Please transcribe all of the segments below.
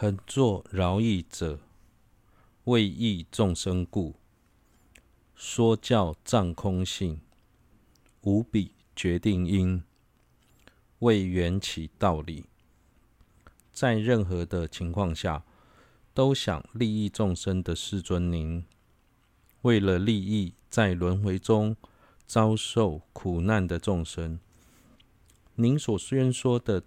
恒作饶益者，为益众生故。说教藏空性，无比决定因，为缘起道理。在任何的情况下，都想利益众生的世尊您，为了利益在轮回中遭受苦难的众生，您所宣说的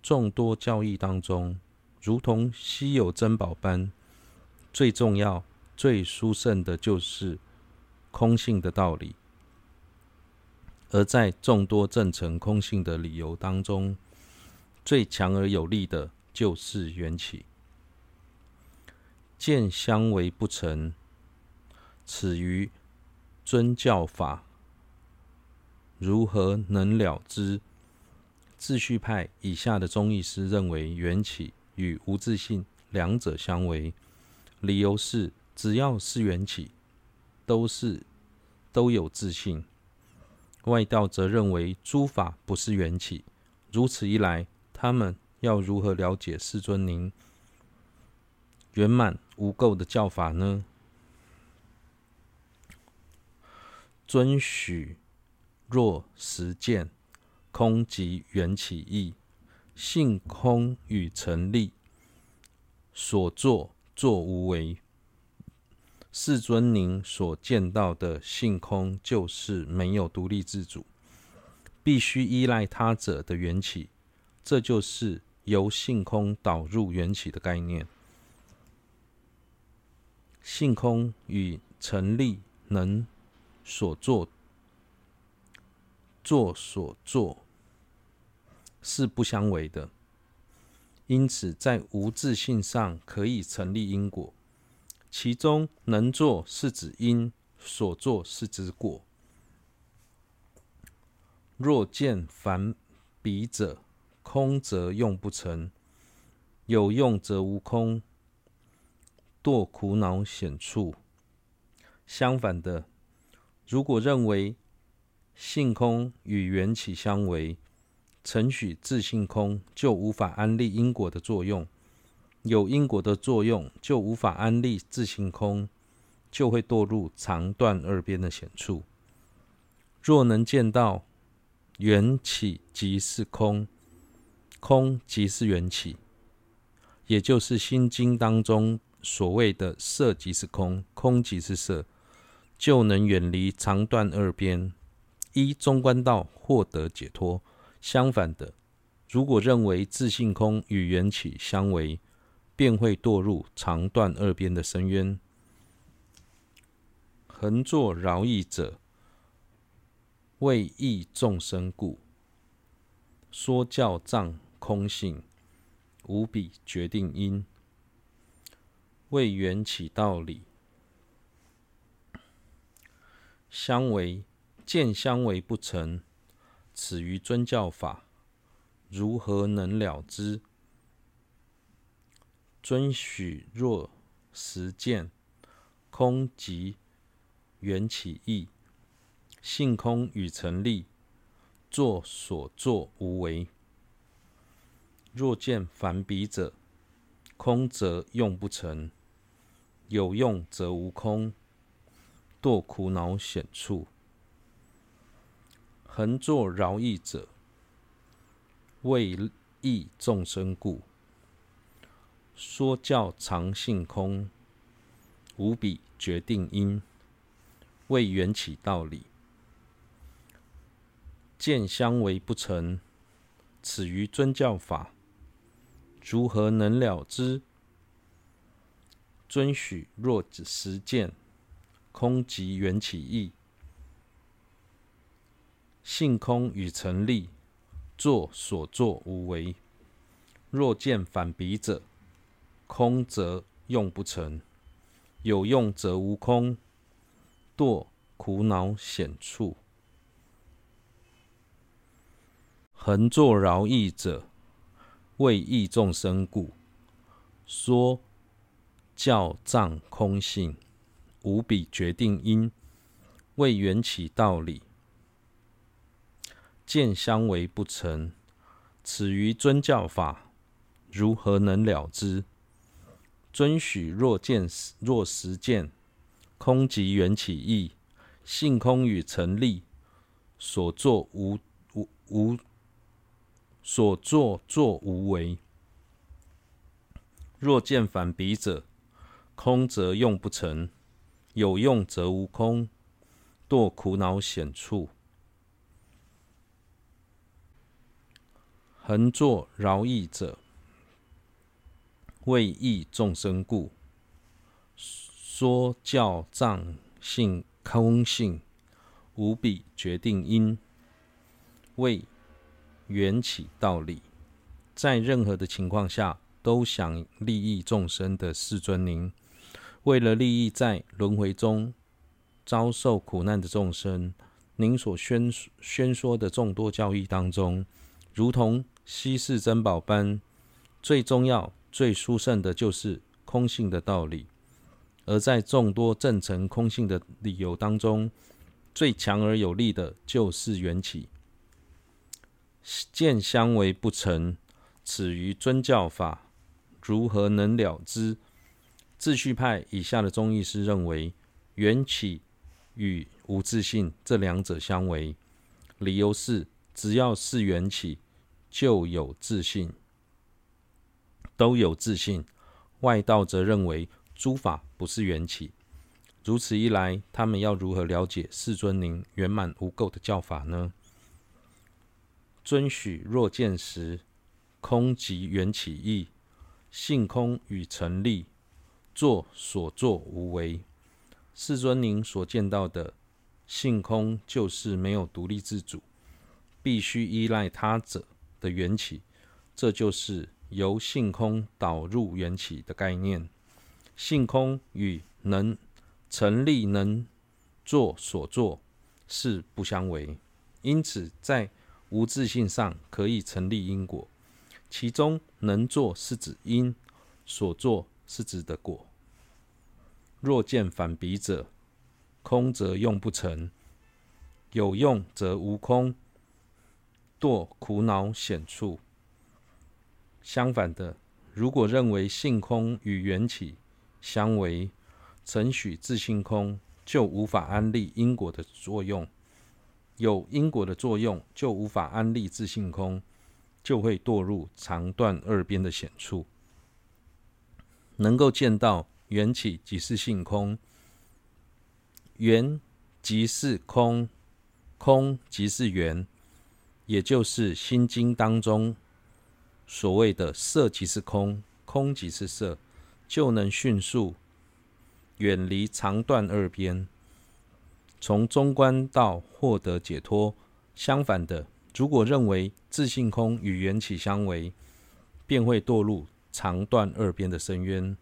众多教义当中，如同稀有珍宝般，最重要、最殊胜的就是空性的道理。而在众多证成空性的理由当中，最强而有力的就是缘起。见相违不成，此于尊教法，如何能了之？自序派以下的宗义师认为，缘起与无自信两者相违，理由是只要是缘起，都是都有自信。外道则认为诸法不是缘起，如此一来，他们要如何了解世尊您圆满无垢的教法呢？尊许若实见空即缘起义，性空与成立，所作作无为。世尊您所见到的性空，就是没有独立自主，必须依赖他者的缘起，这就是由性空导入缘起的概念。性空与成立能所作作所作是不相违的，因此在无自性上可以成立因果。其中能作是指因，所作是指果。若见凡彼者，空则用不成；有用则无空，堕苦恼险处。相反的，如果认为性空与缘起相违，承许自性空，就无法安立因果的作用。有因果的作用，就无法安立自性空，就会堕入长断二边的险处。若能见到缘起即是空，空即是缘起，也就是《心经》当中所谓的色即是空，空即是色，就能远离长断二边，依中观道获得解脱。相反的，如果认为自性空与缘起相违，便会堕入长断二边的深渊。恒作饶益者，为益众生故。说教藏空性，无比决定因，为缘起道理。相违，见相违不成，此于尊教法，如何能了之？尊许若实见空即缘起义，性空与成立，作所作无为。若见凡彼者，空则用不成；有用则无空，堕苦恼险处。恒作饶益者，为益众生故。说教常性空，无比决定因，为缘起道理。见相违不成，此于尊教法，如何能了知？尊许若只实见空即缘起义，性空与成立，作所作无为。若见反彼者，空则用不成，有用则无空，堕苦恼险处。恒作饶益者，为益众生故。说教藏空性，无比决定因，为缘起道理。见相违不成，此于尊教法。如何能了之？遵循若见若实见，空即缘起义，性空与成立，所作无无无所作作无为。若见反彼者，空则用不成，有用则无空，堕苦恼险处。恒作饶益者，为益众生故，说教藏性空性，无比决定因，为缘起道理，在任何的情况下都想利益众生的世尊您，为了利益在轮回中遭受苦难的众生，您所宣宣说的众多教义当中，如同稀世珍宝般，最重要、最殊胜的就是空性的道理。而在众多证成空性的理由当中，最强而有力的就是缘起。见相违不成，此于尊教法如何能了之？自序派以下的宗义师认为，缘起与无自性这两者相违，理由是只要是缘起。就有自信，都有自信。外道则认为诸法不是缘起。如此一来，他们要如何了解世尊您圆满无垢的教法呢？遵许若见时，空即缘起义，性空与成立，作所作无为。世尊您所见到的性空，就是没有独立自主，必须依赖他者。的缘起，这就是由性空导入缘起的概念。性空与能成立、能做所作是不相违，因此在无自性上可以成立因果。其中能做是指因，所作是指的果。若见反彼者，空则用不成，有用则无空。堕苦恼险处。相反的，如果认为性空与缘起相违，承许自性空，就无法安立因果的作用；有因果的作用，就无法安立自性空，就会堕入长断二边的险处。能够见到缘起即是性空，缘即是空，空即是缘。也就是《心经》当中所谓的“色即是空，空即是色”，就能迅速远离长断二边，从中观道获得解脱。相反的，如果认为自性空与缘起相违，便会堕入长断二边的深渊。